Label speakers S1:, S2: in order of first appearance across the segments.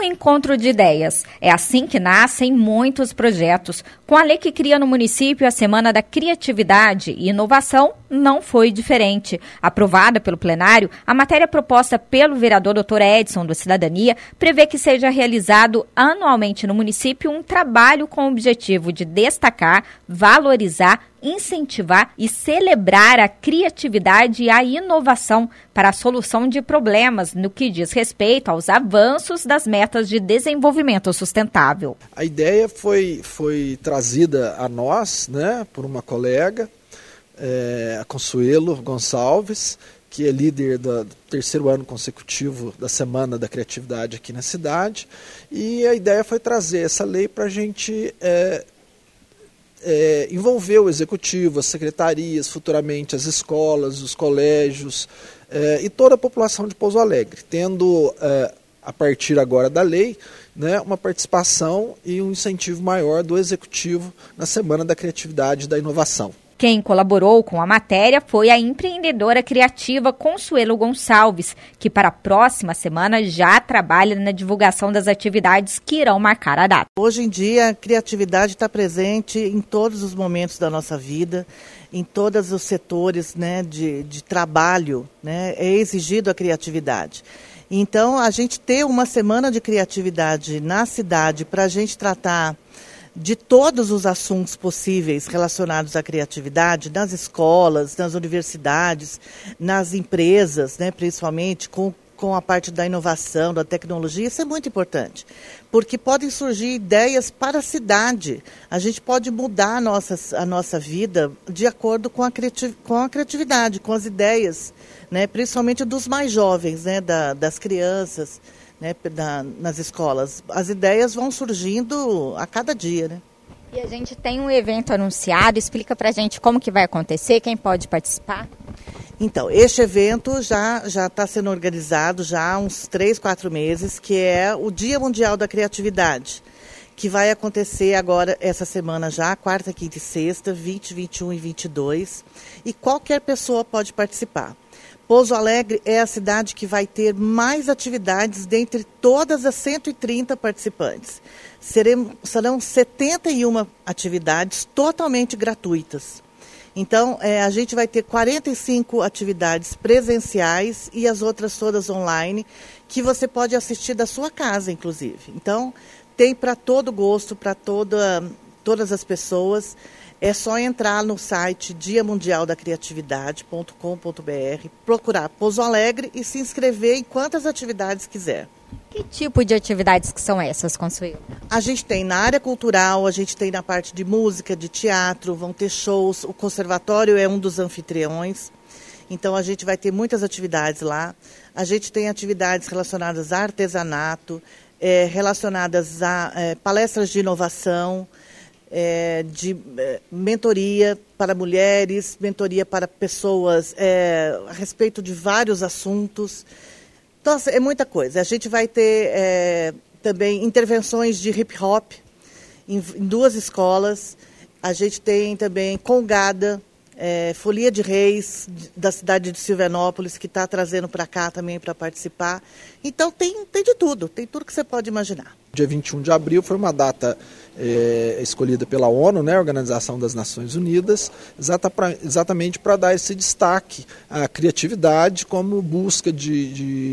S1: um encontro de ideias. É assim que nascem muitos projetos. Com a lei que cria no município a Semana da Criatividade e Inovação, não foi diferente. Aprovada pelo plenário, a matéria proposta pelo vereador Dr. Edson do Cidadania prevê que seja realizado anualmente no município um trabalho com o objetivo de destacar, valorizar, incentivar e celebrar a criatividade e a inovação para a solução de problemas no que diz respeito aos avanços das metas de desenvolvimento sustentável.
S2: A ideia foi, foi trazida a nós, né, por uma colega, é, a Consuelo Gonçalves, que é líder do terceiro ano consecutivo da Semana da Criatividade aqui na cidade. E a ideia foi trazer essa lei para a gente é, é, envolver o executivo, as secretarias, futuramente as escolas, os colégios é, e toda a população de Pouso Alegre, tendo, é, a partir agora da lei, né, uma participação e um incentivo maior do executivo na Semana da Criatividade e da Inovação.
S1: Quem colaborou com a matéria foi a empreendedora criativa Consuelo Gonçalves, que para a próxima semana já trabalha na divulgação das atividades que irão marcar a data.
S3: Hoje em dia, a criatividade está presente em todos os momentos da nossa vida, em todos os setores né, de, de trabalho, né, é exigido a criatividade. Então, a gente ter uma semana de criatividade na cidade para a gente tratar de todos os assuntos possíveis relacionados à criatividade nas escolas, nas universidades, nas empresas, né, principalmente com, com a parte da inovação, da tecnologia, isso é muito importante, porque podem surgir ideias para a cidade. A gente pode mudar a nossa, a nossa vida de acordo com a, criativ, com a criatividade, com as ideias, né, principalmente dos mais jovens, né, da, das crianças né, na, nas escolas. As ideias vão surgindo a cada dia, né?
S1: E a gente tem um evento anunciado, explica pra gente como que vai acontecer, quem pode participar?
S3: Então, este evento já já está sendo organizado já há uns três, quatro meses, que é o Dia Mundial da Criatividade, que vai acontecer agora essa semana já, quarta, quinta e sexta, 20, 21 e 22, e qualquer pessoa pode participar. Pouso Alegre é a cidade que vai ter mais atividades dentre todas as 130 participantes. Seremos, serão 71 atividades totalmente gratuitas. Então, é, a gente vai ter 45 atividades presenciais e as outras todas online, que você pode assistir da sua casa, inclusive. Então, tem para todo gosto, para todas as pessoas. É só entrar no site diamundialdacriatividade.com.br, procurar Pouso Alegre e se inscrever em quantas atividades quiser.
S1: Que tipo de atividades que são essas, Consuelo?
S3: A gente tem na área cultural, a gente tem na parte de música, de teatro, vão ter shows. O conservatório é um dos anfitriões. Então a gente vai ter muitas atividades lá. A gente tem atividades relacionadas a artesanato, é, relacionadas a é, palestras de inovação, é, de é, mentoria para mulheres, mentoria para pessoas é, a respeito de vários assuntos. Nossa, é muita coisa. A gente vai ter é, também intervenções de hip hop em, em, duas escolas. A gente tem também Congada, é, Folia de Reis, da cidade de Silvanópolis, que está trazendo para cá também para participar. Então tem, tem de tudo, tem tudo que você pode imaginar.
S2: Dia 21 de abril foi uma data é, escolhida pela ONU, né, Organização das Nações Unidas, exata pra, exatamente para dar esse destaque à criatividade como busca de,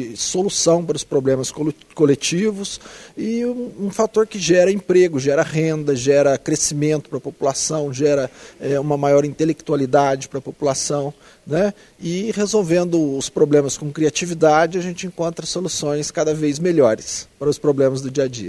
S2: de solução para os problemas coletivos e um, um, fator que gera emprego, gera renda, gera crescimento para a população, gera é, uma maior intelectualidade para a população. Né? E resolvendo os problemas com criatividade, a gente encontra soluções cada vez melhores para os problemas do dia a dia.